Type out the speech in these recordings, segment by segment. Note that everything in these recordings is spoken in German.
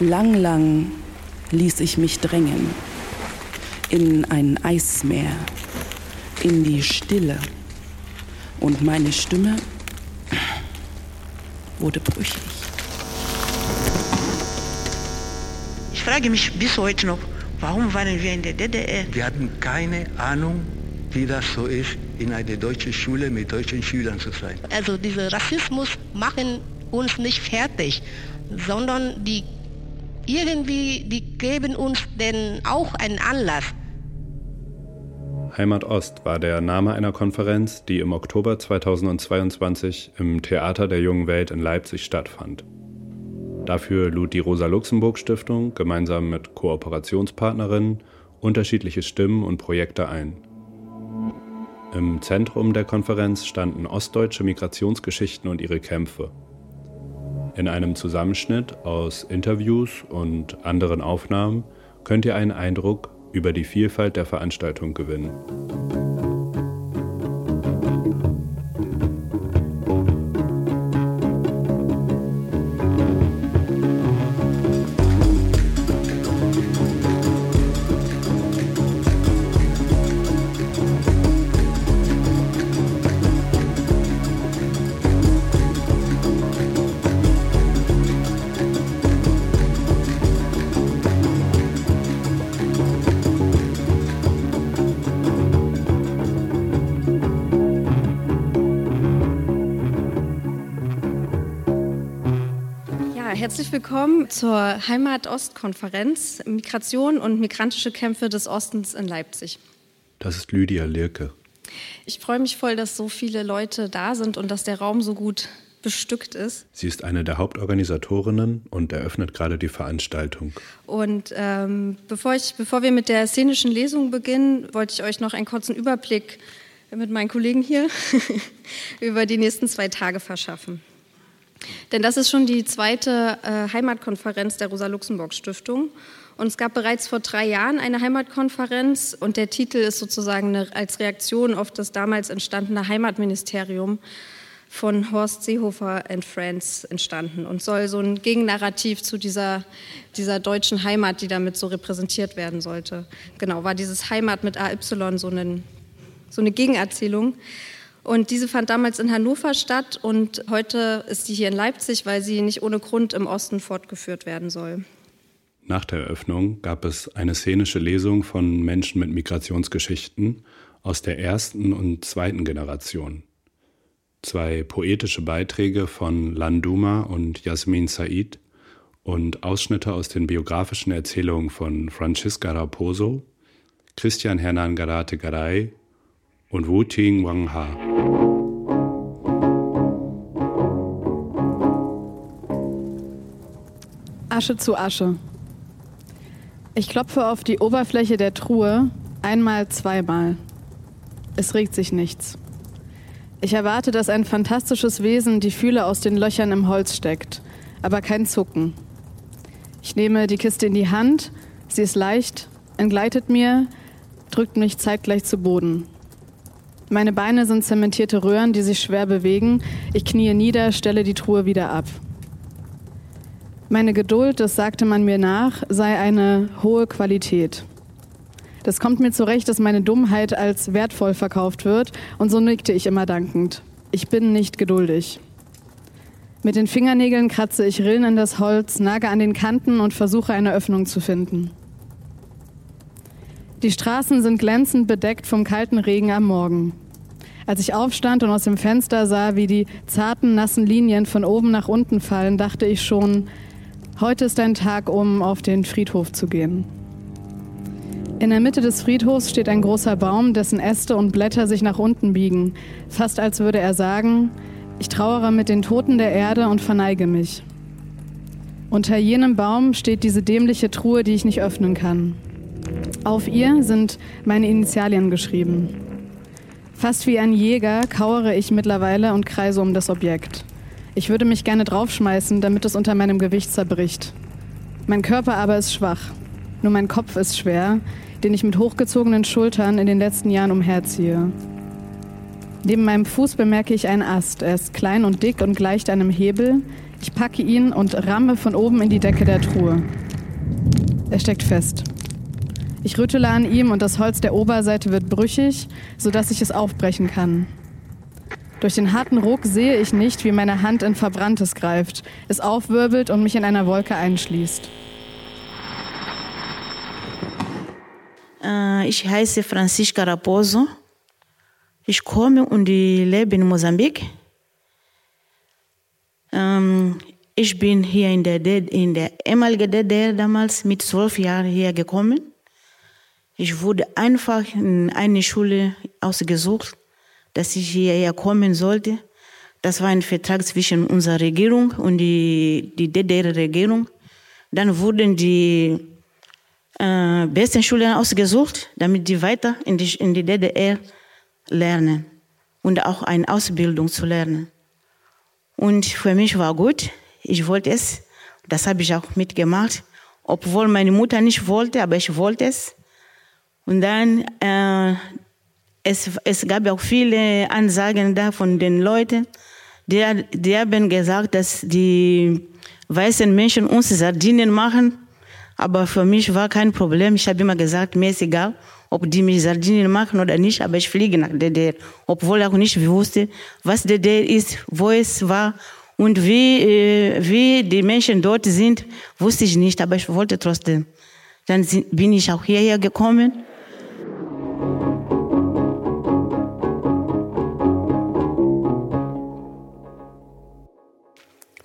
Lang, lang ließ ich mich drängen in ein Eismeer, in die Stille. Und meine Stimme wurde brüchig. Ich frage mich bis heute noch, warum waren wir in der DDR? Wir hatten keine Ahnung, wie das so ist, in einer deutschen Schule mit deutschen Schülern zu sein. Also dieser Rassismus machen uns nicht fertig, sondern die irgendwie, die geben uns denn auch einen Anlass. Heimat Ost war der Name einer Konferenz, die im Oktober 2022 im Theater der Jungen Welt in Leipzig stattfand. Dafür lud die Rosa-Luxemburg-Stiftung gemeinsam mit Kooperationspartnerinnen unterschiedliche Stimmen und Projekte ein. Im Zentrum der Konferenz standen ostdeutsche Migrationsgeschichten und ihre Kämpfe. In einem Zusammenschnitt aus Interviews und anderen Aufnahmen könnt ihr einen Eindruck über die Vielfalt der Veranstaltung gewinnen. Zur Heimat-Ost-Konferenz Migration und migrantische Kämpfe des Ostens in Leipzig. Das ist Lydia Lirke. Ich freue mich voll, dass so viele Leute da sind und dass der Raum so gut bestückt ist. Sie ist eine der Hauptorganisatorinnen und eröffnet gerade die Veranstaltung. Und ähm, bevor, ich, bevor wir mit der szenischen Lesung beginnen, wollte ich euch noch einen kurzen Überblick mit meinen Kollegen hier über die nächsten zwei Tage verschaffen. Denn das ist schon die zweite äh, Heimatkonferenz der Rosa-Luxemburg-Stiftung. Und es gab bereits vor drei Jahren eine Heimatkonferenz und der Titel ist sozusagen eine, als Reaktion auf das damals entstandene Heimatministerium von Horst Seehofer and Friends entstanden und soll so ein Gegennarrativ zu dieser, dieser deutschen Heimat, die damit so repräsentiert werden sollte. Genau, war dieses Heimat mit AY so, einen, so eine Gegenerzählung. Und diese fand damals in Hannover statt und heute ist sie hier in Leipzig, weil sie nicht ohne Grund im Osten fortgeführt werden soll. Nach der Eröffnung gab es eine szenische Lesung von Menschen mit Migrationsgeschichten aus der ersten und zweiten Generation. Zwei poetische Beiträge von Landuma und Jasmin Said und Ausschnitte aus den biografischen Erzählungen von Francisca Raposo, Christian Hernan Garate Garay und Wu Ting Wang Ha. Asche zu Asche. Ich klopfe auf die Oberfläche der Truhe einmal, zweimal. Es regt sich nichts. Ich erwarte, dass ein fantastisches Wesen die Fühle aus den Löchern im Holz steckt, aber kein Zucken. Ich nehme die Kiste in die Hand, sie ist leicht, entgleitet mir, drückt mich zeitgleich zu Boden. Meine Beine sind zementierte Röhren, die sich schwer bewegen. Ich kniee nieder, stelle die Truhe wieder ab. Meine Geduld, das sagte man mir nach, sei eine hohe Qualität. Das kommt mir zurecht, dass meine Dummheit als wertvoll verkauft wird, und so nickte ich immer dankend. Ich bin nicht geduldig. Mit den Fingernägeln kratze ich Rillen in das Holz, nage an den Kanten und versuche eine Öffnung zu finden. Die Straßen sind glänzend bedeckt vom kalten Regen am Morgen. Als ich aufstand und aus dem Fenster sah, wie die zarten, nassen Linien von oben nach unten fallen, dachte ich schon, heute ist ein Tag, um auf den Friedhof zu gehen. In der Mitte des Friedhofs steht ein großer Baum, dessen Äste und Blätter sich nach unten biegen, fast als würde er sagen, ich trauere mit den Toten der Erde und verneige mich. Unter jenem Baum steht diese dämliche Truhe, die ich nicht öffnen kann. Auf ihr sind meine Initialien geschrieben. Fast wie ein Jäger kauere ich mittlerweile und kreise um das Objekt. Ich würde mich gerne draufschmeißen, damit es unter meinem Gewicht zerbricht. Mein Körper aber ist schwach. Nur mein Kopf ist schwer, den ich mit hochgezogenen Schultern in den letzten Jahren umherziehe. Neben meinem Fuß bemerke ich einen Ast. Er ist klein und dick und gleicht einem Hebel. Ich packe ihn und ramme von oben in die Decke der Truhe. Er steckt fest. Ich rüttele an ihm und das Holz der Oberseite wird brüchig, sodass ich es aufbrechen kann. Durch den harten Ruck sehe ich nicht, wie meine Hand in Verbranntes greift, es aufwirbelt und mich in einer Wolke einschließt. Äh, ich heiße Francisca Raposo. Ich komme und lebe in Mosambik. Ähm, ich bin hier in der, in der ehemaligen DDR damals mit zwölf Jahren hier gekommen. Ich wurde einfach in eine Schule ausgesucht, dass ich hierher kommen sollte. Das war ein Vertrag zwischen unserer Regierung und die, die DDR-Regierung. Dann wurden die äh, besten Schulen ausgesucht, damit die weiter in die, in die DDR lernen und auch eine Ausbildung zu lernen. Und für mich war gut, ich wollte es, das habe ich auch mitgemacht, obwohl meine Mutter nicht wollte, aber ich wollte es. Und dann, äh, es, es gab auch viele Ansagen da von den Leuten, die, die haben gesagt, dass die weißen Menschen uns Sardinen machen. Aber für mich war kein Problem. Ich habe immer gesagt, mir ist egal, ob die mich Sardinen machen oder nicht, aber ich fliege nach DDR. Obwohl ich auch nicht wusste, was DDR ist, wo es war und wie, äh, wie die Menschen dort sind, wusste ich nicht, aber ich wollte trotzdem. Dann bin ich auch hierher gekommen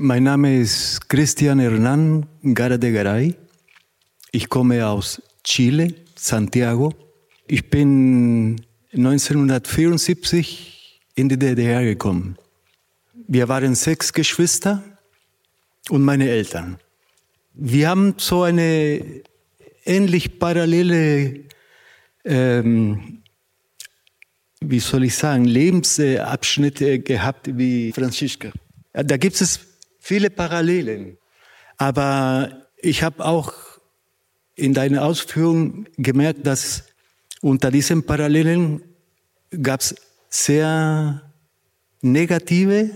Mein Name ist Christian Hernán Gara de Garay. Ich komme aus Chile, Santiago. Ich bin 1974 in die DDR gekommen. Wir waren sechs Geschwister und meine Eltern. Wir haben so eine ähnlich parallele, ähm, wie soll ich sagen, Lebensabschnitte gehabt wie Franziska. Da gibt es viele Parallelen. Aber ich habe auch in deiner Ausführung gemerkt, dass unter diesen Parallelen gab es sehr negative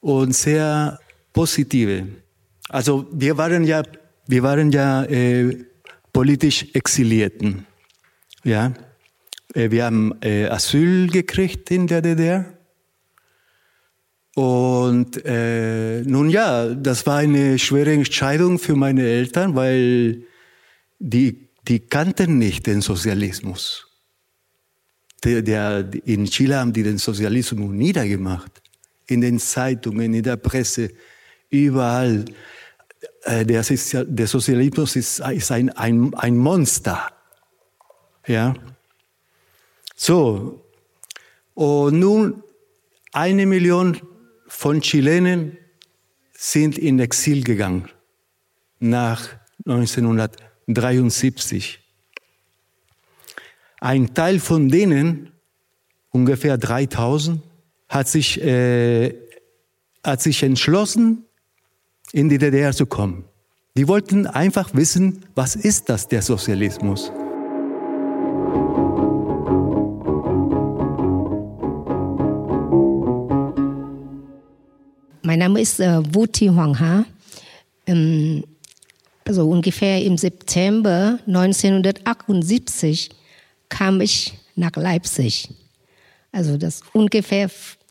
und sehr positive. Also wir waren ja, wir waren ja äh, politisch Exilierten. Ja, äh, wir haben äh, Asyl gekriegt in der DDR und äh, nun ja, das war eine schwere Entscheidung für meine Eltern, weil die, die kannten nicht den Sozialismus. Der, der, in Chile haben die den Sozialismus niedergemacht. In den Zeitungen, in der Presse, überall. Äh, der, der Sozialismus ist, ist ein, ein, ein Monster. Ja. So. Und nun eine Million von Chilenen sind in Exil gegangen nach 1973. Ein Teil von denen, ungefähr 3000, hat sich, äh, hat sich entschlossen, in die DDR zu kommen. Die wollten einfach wissen, was ist das, der Sozialismus? Mein Name ist äh, Wu Ti Huang Ha. Ähm, also ungefähr im September 1978 kam ich nach Leipzig. Also das ungefähr,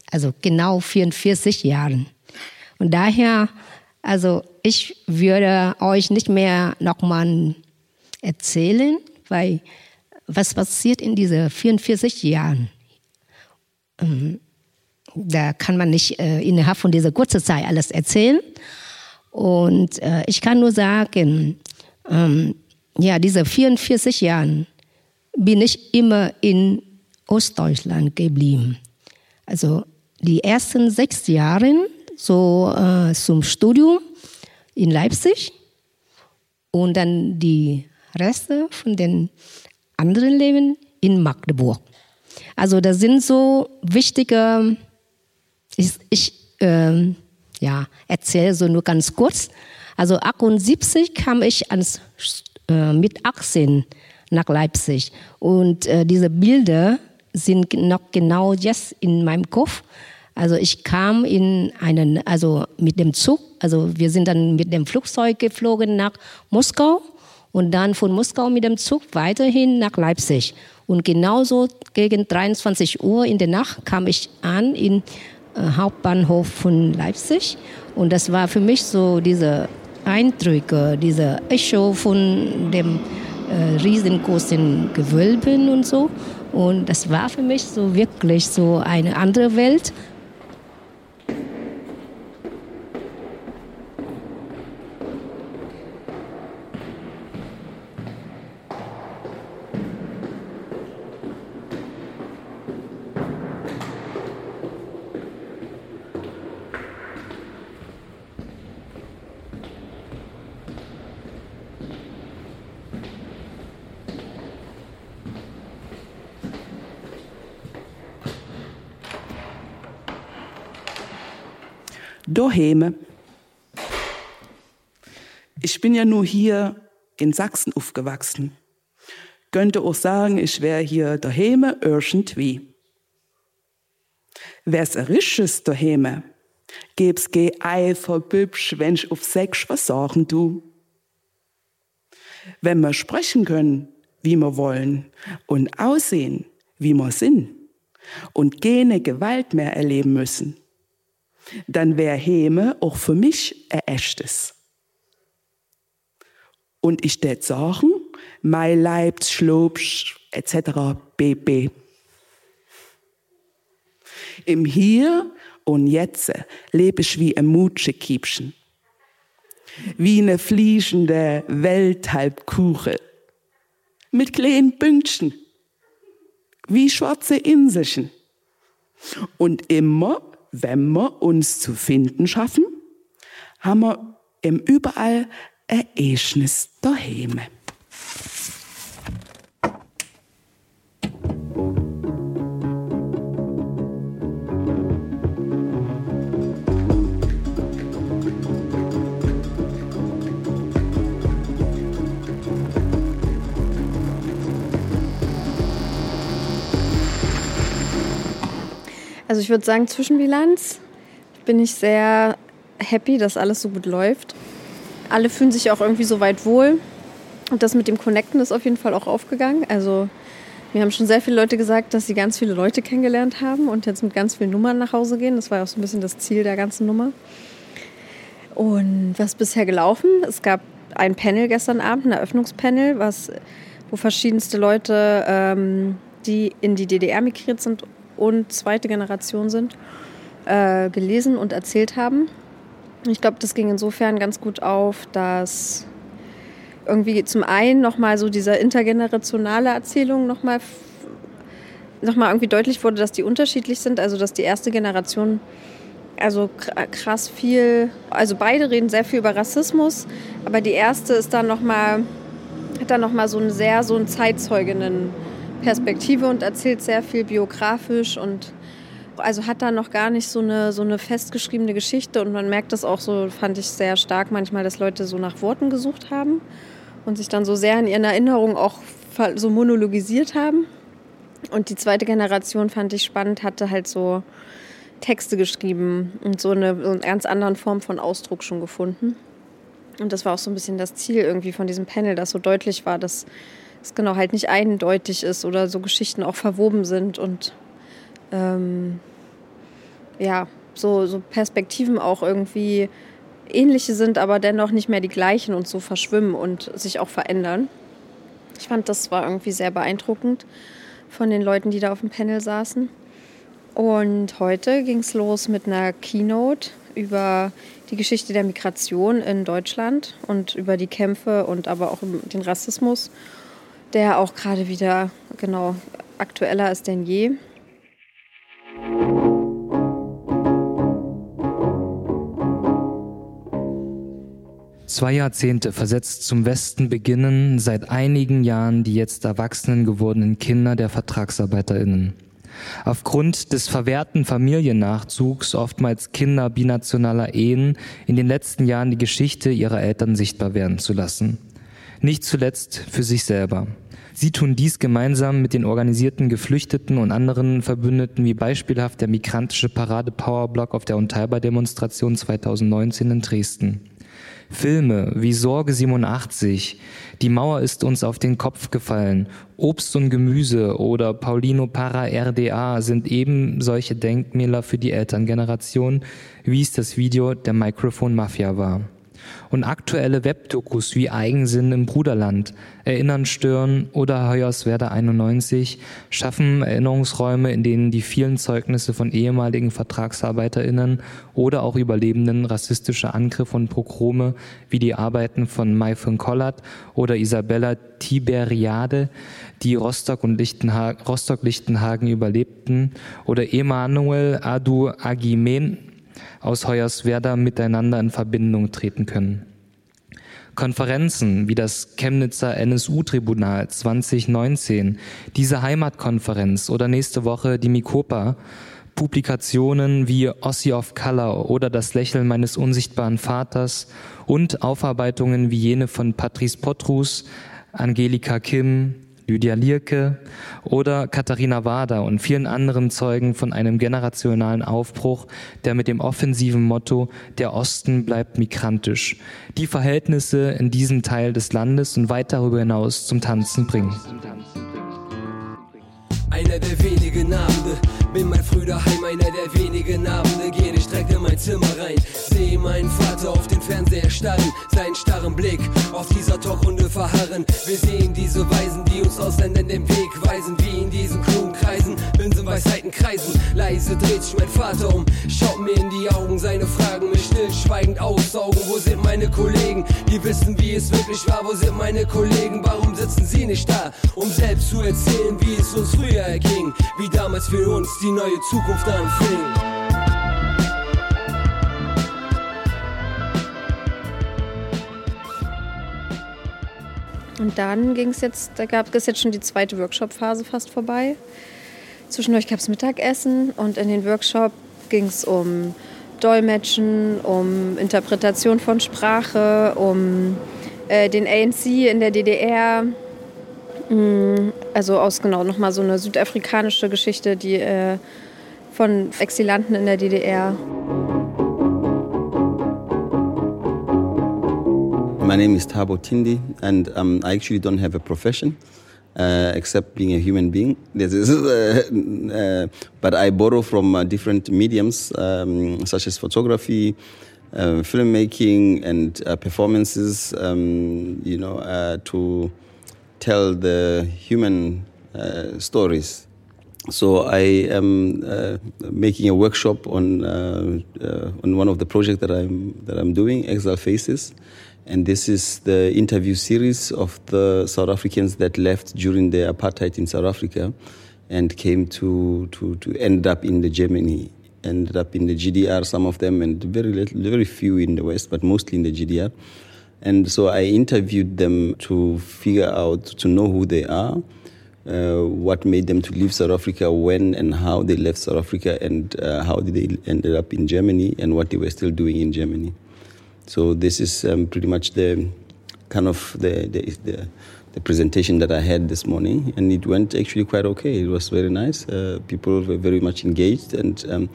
also genau 44 Jahren. Und daher, also ich würde euch nicht mehr nochmal erzählen, weil was passiert in diesen 44 Jahren? Ähm, da kann man nicht äh, innerhalb von dieser kurzen Zeit alles erzählen. Und äh, ich kann nur sagen, ähm, ja, diese 44 Jahren bin ich immer in Ostdeutschland geblieben. Also die ersten sechs Jahre so äh, zum Studium in Leipzig und dann die Reste von den anderen Leben in Magdeburg. Also das sind so wichtige ich, ich ähm, ja, erzähle so nur ganz kurz. Also 78 kam ich ans, äh, mit 18 nach Leipzig und äh, diese Bilder, sind noch genau jetzt in meinem Kopf. Also ich kam in einen, also mit dem Zug, also wir sind dann mit dem Flugzeug geflogen nach Moskau und dann von Moskau mit dem Zug weiterhin nach Leipzig. Und genauso gegen 23 Uhr in der Nacht kam ich an in Hauptbahnhof von Leipzig und das war für mich so diese Eindrücke, diese Echo von dem äh, riesengroßen Gewölben und so. Und das war für mich so wirklich so eine andere Welt. Doheme. Ich bin ja nur hier in Sachsen aufgewachsen. Könnte auch sagen, ich wäre hier daheim irgendwie. Wär's ein richtiges daheim, gäb's ge Eifer bübsch, wenn ich auf sechs was sagen du. Wenn wir sprechen können, wie wir wollen und aussehen, wie wir sind und keine Gewalt mehr erleben müssen, dann wäre Heme auch für mich ein echtes. Und ich tät sagen, mein Leib, Schlobsch, etc. bb. Im Hier und Jetzt lebe ich wie ein Mutschekiebchen. Wie eine fliegende Welthalbkuche. Mit kleinen Pünktchen. Wie schwarze Inselchen. Und immer wenn wir uns zu finden schaffen, haben wir im überall ein Eschnis daheim. Also ich würde sagen, Zwischenbilanz bin ich sehr happy, dass alles so gut läuft. Alle fühlen sich auch irgendwie so weit wohl. Und das mit dem Connecten ist auf jeden Fall auch aufgegangen. Also mir haben schon sehr viele Leute gesagt, dass sie ganz viele Leute kennengelernt haben und jetzt mit ganz vielen Nummern nach Hause gehen. Das war auch so ein bisschen das Ziel der ganzen Nummer. Und was ist bisher gelaufen? Es gab ein Panel gestern Abend, ein Eröffnungspanel, was, wo verschiedenste Leute, ähm, die in die DDR migriert sind und zweite Generation sind, äh, gelesen und erzählt haben. Ich glaube, das ging insofern ganz gut auf, dass irgendwie zum einen nochmal so diese intergenerationale Erzählung nochmal noch mal irgendwie deutlich wurde, dass die unterschiedlich sind. Also, dass die erste Generation also krass viel, also beide reden sehr viel über Rassismus, aber die erste ist dann nochmal, hat dann nochmal so einen sehr, so einen Zeitzeuginnen Perspektive und erzählt sehr viel biografisch und also hat da noch gar nicht so eine, so eine festgeschriebene Geschichte und man merkt das auch so, fand ich sehr stark manchmal, dass Leute so nach Worten gesucht haben und sich dann so sehr in ihren Erinnerungen auch so monologisiert haben. Und die zweite Generation fand ich spannend, hatte halt so Texte geschrieben und so eine, so eine ganz andere Form von Ausdruck schon gefunden. Und das war auch so ein bisschen das Ziel irgendwie von diesem Panel, dass so deutlich war, dass es genau halt nicht eindeutig ist oder so Geschichten auch verwoben sind und ähm, ja, so, so Perspektiven auch irgendwie ähnliche sind, aber dennoch nicht mehr die gleichen und so verschwimmen und sich auch verändern. Ich fand, das war irgendwie sehr beeindruckend von den Leuten, die da auf dem Panel saßen. Und heute ging es los mit einer Keynote über die Geschichte der Migration in Deutschland und über die Kämpfe und aber auch den Rassismus der auch gerade wieder genau aktueller ist denn je. Zwei Jahrzehnte versetzt zum Westen beginnen seit einigen Jahren die jetzt erwachsenen gewordenen Kinder der Vertragsarbeiterinnen. Aufgrund des verwehrten Familiennachzugs, oftmals Kinder binationaler Ehen, in den letzten Jahren die Geschichte ihrer Eltern sichtbar werden zu lassen. Nicht zuletzt für sich selber. Sie tun dies gemeinsam mit den organisierten Geflüchteten und anderen Verbündeten wie beispielhaft der migrantische Parade Powerblock auf der Unteilbar-Demonstration 2019 in Dresden. Filme wie Sorge 87, Die Mauer ist uns auf den Kopf gefallen, Obst und Gemüse oder Paulino Para RDA sind eben solche Denkmäler für die Elterngeneration, wie es das Video der Microphone Mafia war. Und aktuelle Webdokus wie Eigensinn im Bruderland, Erinnern oder Hoyerswerda 91 schaffen Erinnerungsräume, in denen die vielen Zeugnisse von ehemaligen VertragsarbeiterInnen oder auch Überlebenden rassistischer Angriffe und Pogrome wie die Arbeiten von Maifun Kollert oder Isabella Tiberiade, die Rostock und Lichtenhagen, Rostock-Lichtenhagen überlebten, oder Emanuel Adu Agimen aus Hoyerswerda miteinander in Verbindung treten können. Konferenzen wie das Chemnitzer NSU-Tribunal 2019, diese Heimatkonferenz oder nächste Woche die Mikopa, Publikationen wie Ossi of Color oder Das Lächeln meines unsichtbaren Vaters und Aufarbeitungen wie jene von Patrice Potrus, Angelika Kim, Lydia Lierke oder Katharina Wader und vielen anderen Zeugen von einem generationalen Aufbruch, der mit dem offensiven Motto Der Osten bleibt migrantisch die Verhältnisse in diesem Teil des Landes und weit darüber hinaus zum Tanzen bringt. Einer der wenigen Abende, bin mein früh daheim, einer der wenigen Abende, geh ich direkt in mein Zimmer rein, sehe meinen Vater auf den Fernseher starren, seinen starren Blick auf dieser Talkrunde verharren. Wir sehen diese Weisen, die Ausländern den Weg weisen, wie in diesen klugen Kreisen, Binsenweisheiten kreisen. Leise dreht sich mein Vater um, schaut mir in die Augen, seine Fragen mich stillschweigend aussaugen. Wo sind meine Kollegen, die wissen, wie es wirklich war? Wo sind meine Kollegen, warum sitzen sie nicht da, um selbst zu erzählen, wie es uns früher erging, wie damals für uns die neue Zukunft anfing. Und dann ging es jetzt, da gab es jetzt schon die zweite Workshop-Phase fast vorbei. Zwischendurch gab es Mittagessen und in den Workshop ging es um Dolmetschen, um Interpretation von Sprache, um äh, den ANC in der DDR, Mm, also aus genau nochmal so eine südafrikanische Geschichte, die äh, von Exilanten in der DDR. My name is Tabo Tindi, and um, I actually don't have a profession. Uh, except being a human being. This is, uh, uh, but I borrow from uh, different mediums, um, such as photography, uh, filmmaking, and uh, performances. Um, you know, to tell the human uh, stories. So I am uh, making a workshop on uh, uh on one of the projects that I'm that I'm doing, Exile Faces, and this is the interview series of the South Africans that left during the apartheid in South Africa, and came to to to end up in the Germany, ended up in the GDR, some of them, and very little, very few in the West, but mostly in the GDR. And so I interviewed them to figure out, to know who they are, uh, what made them to leave South Africa, when and how they left South Africa, and uh, how did they ended up in Germany, and what they were still doing in Germany. So this is um, pretty much the kind of the, the, the the presentation that I had this morning, and it went actually quite okay. It was very nice. Uh, people were very much engaged, and um,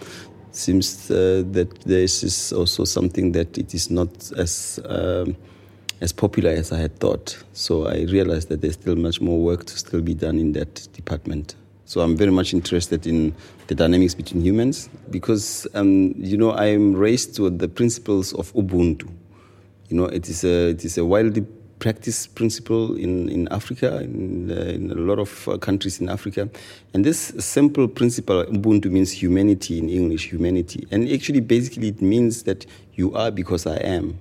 seems uh, that this is also something that it is not as um, as popular as I had thought. So I realized that there's still much more work to still be done in that department. So I'm very much interested in the dynamics between humans because, um, you know, I'm raised with the principles of Ubuntu. You know, it is a, it is a widely practiced principle in, in Africa, in, uh, in a lot of uh, countries in Africa. And this simple principle, Ubuntu means humanity in English, humanity. And actually, basically, it means that you are because I am.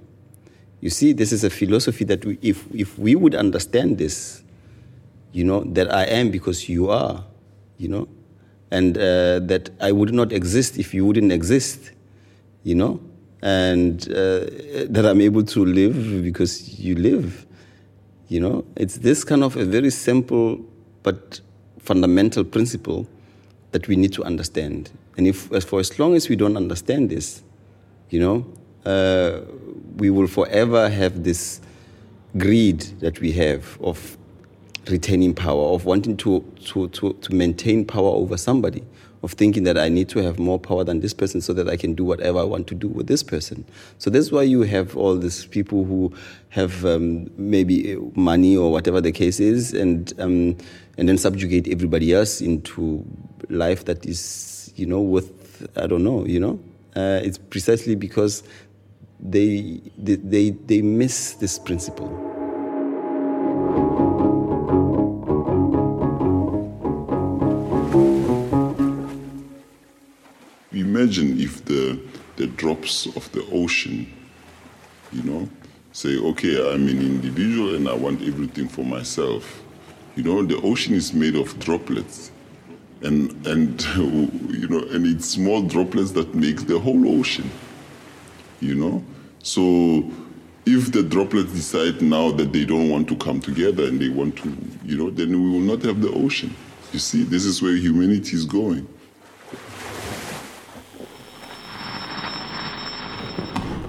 You see, this is a philosophy that we, if, if we would understand this, you know, that I am because you are, you know, and uh, that I would not exist if you wouldn't exist, you know, and uh, that I'm able to live because you live, you know. It's this kind of a very simple but fundamental principle that we need to understand. And if, as for as long as we don't understand this, you know, uh, we will forever have this greed that we have of retaining power, of wanting to, to, to, to maintain power over somebody, of thinking that I need to have more power than this person so that I can do whatever I want to do with this person. So that's why you have all these people who have um, maybe money or whatever the case is, and um, and then subjugate everybody else into life that is, you know, with I don't know, you know. Uh, it's precisely because they, they, they, they miss this principle. Imagine if the, the drops of the ocean, you know, say, okay, I'm an individual and I want everything for myself. You know, the ocean is made of droplets. And, and you know, and it's small droplets that make the whole ocean you know? So if the droplets decide now that they don't want to come together and they want to, you know, then we will not have the ocean. You see, this is where humanity is going.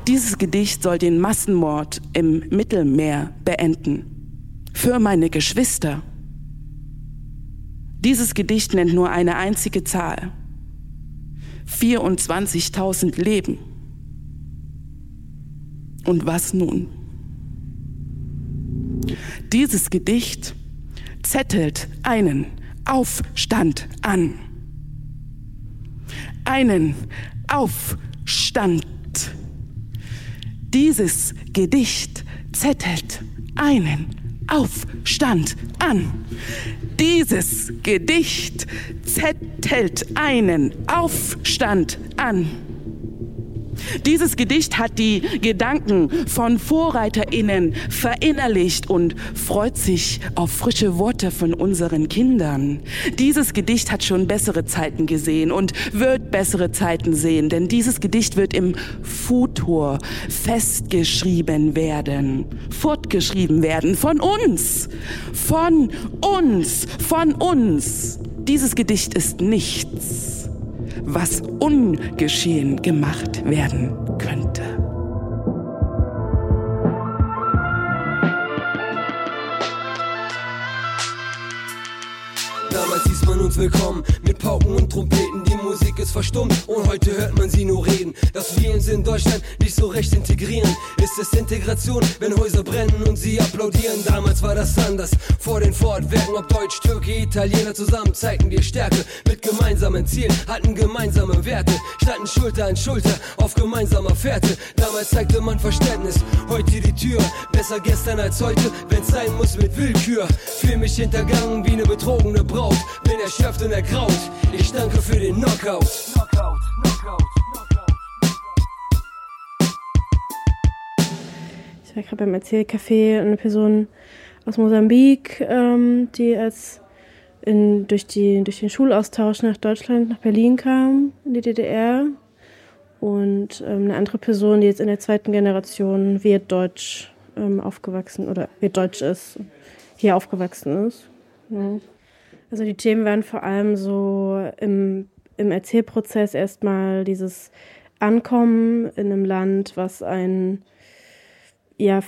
Dieses Gedicht soll den Massenmord im Mittelmeer beenden. Für meine Geschwister. Dieses Gedicht nennt nur eine einzige Zahl. 24.000 Leben. Und was nun? Dieses Gedicht zettelt einen Aufstand an. Einen Aufstand. Dieses Gedicht zettelt einen Aufstand an. Dieses Gedicht zettelt einen Aufstand an. Dieses Gedicht hat die Gedanken von VorreiterInnen verinnerlicht und freut sich auf frische Worte von unseren Kindern. Dieses Gedicht hat schon bessere Zeiten gesehen und wird bessere Zeiten sehen, denn dieses Gedicht wird im Futur festgeschrieben werden, fortgeschrieben werden von uns, von uns, von uns. Dieses Gedicht ist nichts was ungeschehen gemacht werden könnte. Damals hieß man uns willkommen mit Pauken und Trompeten. Die Musik ist verstummt und heute hört man sie nur reden. Dass wir uns in Deutschland nicht so recht integrieren, ist es Integration, wenn Häuser brennen und sie applaudieren. Damals war das anders. Vor den Fortwerken, ob Deutsch, Türke, Italiener zusammen zeigten wir Stärke. Mit gemeinsamen Zielen, hatten gemeinsame Werte, standen Schulter an Schulter auf gemeinsamer Fährte. Damals zeigte man Verständnis, heute die Tür. Besser gestern als heute, wenn's sein muss mit Willkür. Fühl mich hintergangen wie eine betrogene Braut. Bin erschöpft und ergraut. Ich danke für den Knockout. Ich war gerade beim Erzählcafé eine Person aus Mosambik, ähm, die als in, durch, die, durch den Schulaustausch nach Deutschland, nach Berlin kam, in die DDR. Und ähm, eine andere Person, die jetzt in der zweiten Generation wird Deutsch ähm, aufgewachsen oder wird Deutsch ist, hier aufgewachsen ist. Ja. Also die Themen waren vor allem so im, im Erzählprozess erstmal dieses Ankommen in einem Land, was ein ja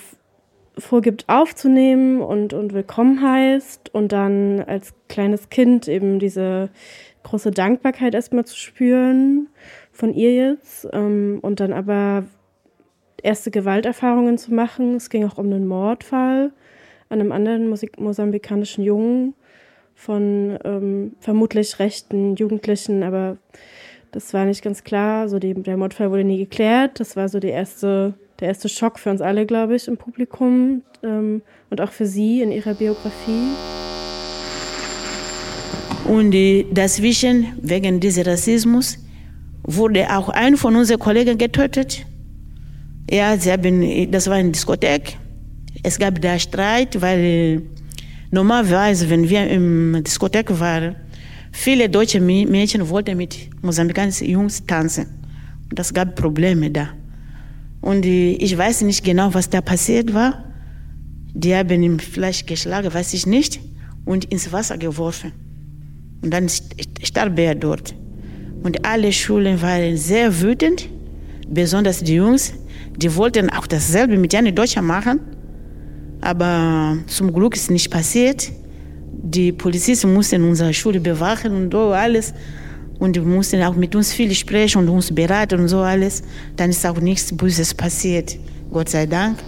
vorgibt aufzunehmen und, und willkommen heißt und dann als kleines Kind eben diese große Dankbarkeit erstmal zu spüren von ihr jetzt ähm, und dann aber erste Gewalterfahrungen zu machen. Es ging auch um einen Mordfall an einem anderen Musik mosambikanischen Jungen von ähm, vermutlich rechten Jugendlichen, aber das war nicht ganz klar. So die, der Mordfall wurde nie geklärt. Das war so die erste, der erste Schock für uns alle, glaube ich, im Publikum ähm, und auch für Sie in Ihrer Biografie. Und dazwischen, wegen dieses Rassismus, wurde auch ein von unseren Kollegen getötet. Ja, sie haben, das war eine Diskothek. Es gab da Streit, weil Normalerweise, wenn wir im Diskothek waren, viele deutsche Mädchen wollten mit mosambikanischen Jungs tanzen. Und das gab Probleme da. Und ich weiß nicht genau, was da passiert war. Die haben ihn vielleicht geschlagen, weiß ich nicht, und ins Wasser geworfen. Und dann starb er dort. Und alle Schulen waren sehr wütend, besonders die Jungs. Die wollten auch dasselbe mit einem Deutschen machen. Aber zum Glück ist nicht passiert. Die Polizisten mussten unsere Schule bewachen und so alles. Und die mussten auch mit uns viel sprechen und uns beraten und so alles. Dann ist auch nichts Böses passiert. Gott sei Dank.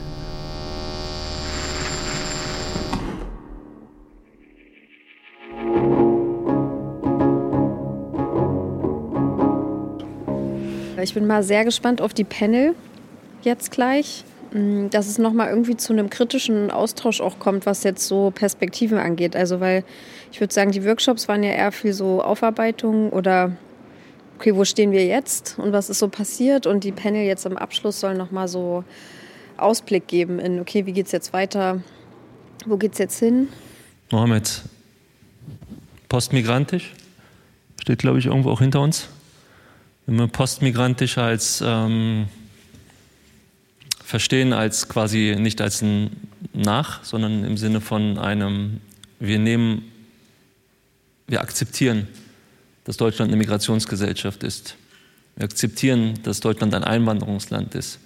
Ich bin mal sehr gespannt auf die Panel jetzt gleich, dass es nochmal irgendwie zu einem kritischen Austausch auch kommt, was jetzt so Perspektiven angeht. Also weil ich würde sagen, die Workshops waren ja eher viel so Aufarbeitung oder okay, wo stehen wir jetzt und was ist so passiert und die Panel jetzt am Abschluss sollen nochmal so Ausblick geben in, okay, wie geht es jetzt weiter, wo geht es jetzt hin? Mohammed, postmigrantisch, steht glaube ich irgendwo auch hinter uns wenn wir postmigrantisch als ähm, verstehen als quasi nicht als ein Nach, sondern im Sinne von einem, wir nehmen, wir akzeptieren, dass Deutschland eine Migrationsgesellschaft ist. Wir akzeptieren, dass Deutschland ein Einwanderungsland ist,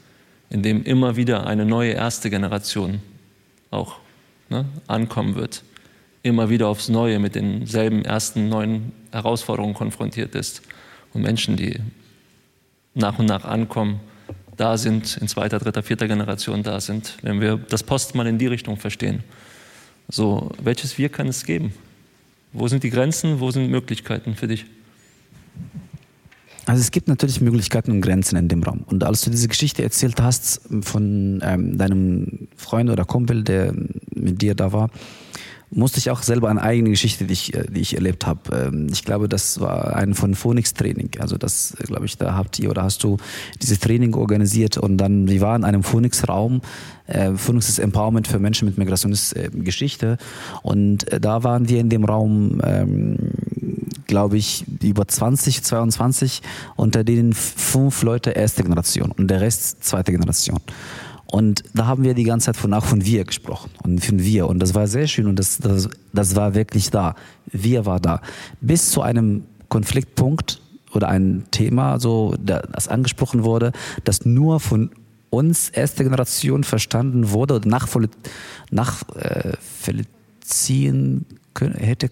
in dem immer wieder eine neue erste Generation auch ne, ankommen wird, immer wieder aufs Neue mit denselben ersten neuen Herausforderungen konfrontiert ist und Menschen, die nach und nach ankommen, da sind, in zweiter, dritter, vierter Generation da sind, wenn wir das Post mal in die Richtung verstehen. So, welches Wir kann es geben? Wo sind die Grenzen, wo sind Möglichkeiten für dich? Also es gibt natürlich Möglichkeiten und Grenzen in dem Raum. Und als du diese Geschichte erzählt hast von ähm, deinem Freund oder Kumpel, der mit dir da war, musste ich auch selber eine eigene Geschichte, die ich, äh, die ich erlebt habe. Ähm, ich glaube, das war ein von Phoenix Training. Also das, äh, glaube ich, da habt ihr oder hast du dieses Training organisiert und dann, wir waren in einem Phoenix Raum. Äh, Phoenix ist Empowerment für Menschen mit Migrationsgeschichte. Und da waren wir in dem Raum, ähm, glaube ich, über 20, 22, unter denen fünf Leute erste Generation und der Rest zweite Generation. Und da haben wir die ganze Zeit von auch von wir gesprochen und von wir. Und das war sehr schön und das, das, das war wirklich da. Wir war da. Bis zu einem Konfliktpunkt oder ein Thema, so, das angesprochen wurde, das nur von uns erste Generation verstanden wurde oder nachvollziehen äh, hätte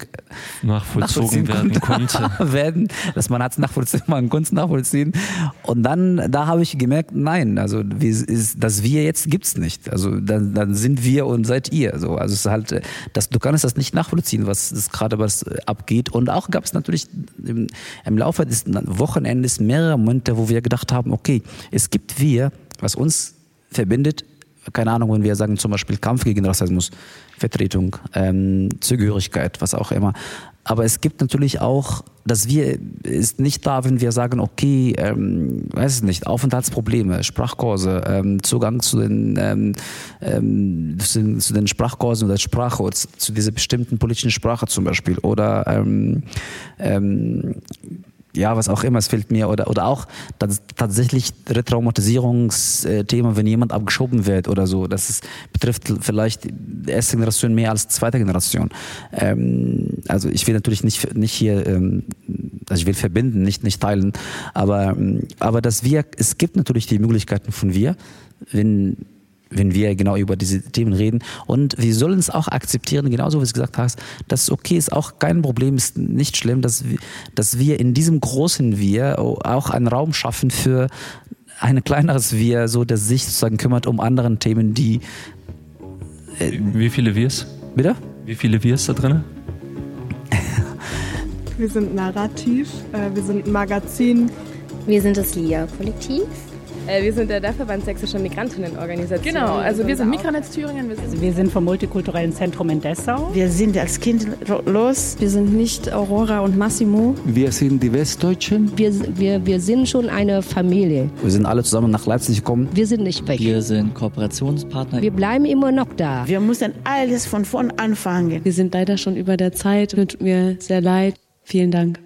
nachvollzogen werden konnte. werden, dass man hat nachvollziehen, man konnte es nachvollziehen. Und dann, da habe ich gemerkt, nein, also wie, ist, das wir jetzt gibt's nicht. Also dann, dann sind wir und seid ihr. So, also es ist halt, das, du kannst das nicht nachvollziehen, was das gerade was abgeht. Und auch gab es natürlich im, im Laufe des Wochenendes mehrere Momente, wo wir gedacht haben, okay, es gibt wir, was uns verbindet, keine Ahnung, wenn wir sagen zum Beispiel Kampf gegen Rassismus, Vertretung, ähm, Zugehörigkeit, was auch immer. Aber es gibt natürlich auch, dass wir ist nicht da, wenn wir sagen, okay, ähm, weiß ich nicht, Aufenthaltsprobleme, Sprachkurse, ähm, Zugang zu den, ähm, ähm, zu den, zu den Sprachkursen oder Sprache, zu dieser bestimmten politischen Sprache zum Beispiel oder ähm, ähm, ja, was auch immer, es fehlt mir. Oder, oder auch tatsächlich Retraumatisierungsthema, wenn jemand abgeschoben wird oder so. Das ist, betrifft vielleicht die erste Generation mehr als zweite Generation. Ähm, also ich will natürlich nicht, nicht hier, ähm, also ich will verbinden, nicht, nicht teilen. Aber, aber dass wir, es gibt natürlich die Möglichkeiten von wir, wenn wenn wir genau über diese Themen reden. Und wir sollen es auch akzeptieren, genauso wie du gesagt hast, dass es okay ist, auch kein Problem, ist nicht schlimm, dass wir, dass wir in diesem großen Wir auch einen Raum schaffen für ein kleineres Wir, so das sich sozusagen kümmert um andere Themen, die. Äh, wie viele Wirs? Bitte? Wie viele Wirs da drin? wir sind Narrativ, äh, wir sind Magazin. Wir sind das LIA-Kollektiv. Äh, wir sind der Dachverband Sächsischer Migrantinnenorganisation. Genau, also wir sind Mikronetz Thüringen. Wir sind, also wir sind vom Multikulturellen Zentrum in Dessau. Wir sind als Kind los. Wir sind nicht Aurora und Massimo. Wir sind die Westdeutschen. Wir, wir, wir sind schon eine Familie. Wir sind alle zusammen nach Leipzig gekommen. Wir sind nicht weg. Wir sind Kooperationspartner. Wir bleiben immer noch da. Wir müssen alles von vorn anfangen. Wir sind leider schon über der Zeit. Tut mir sehr leid. Vielen Dank.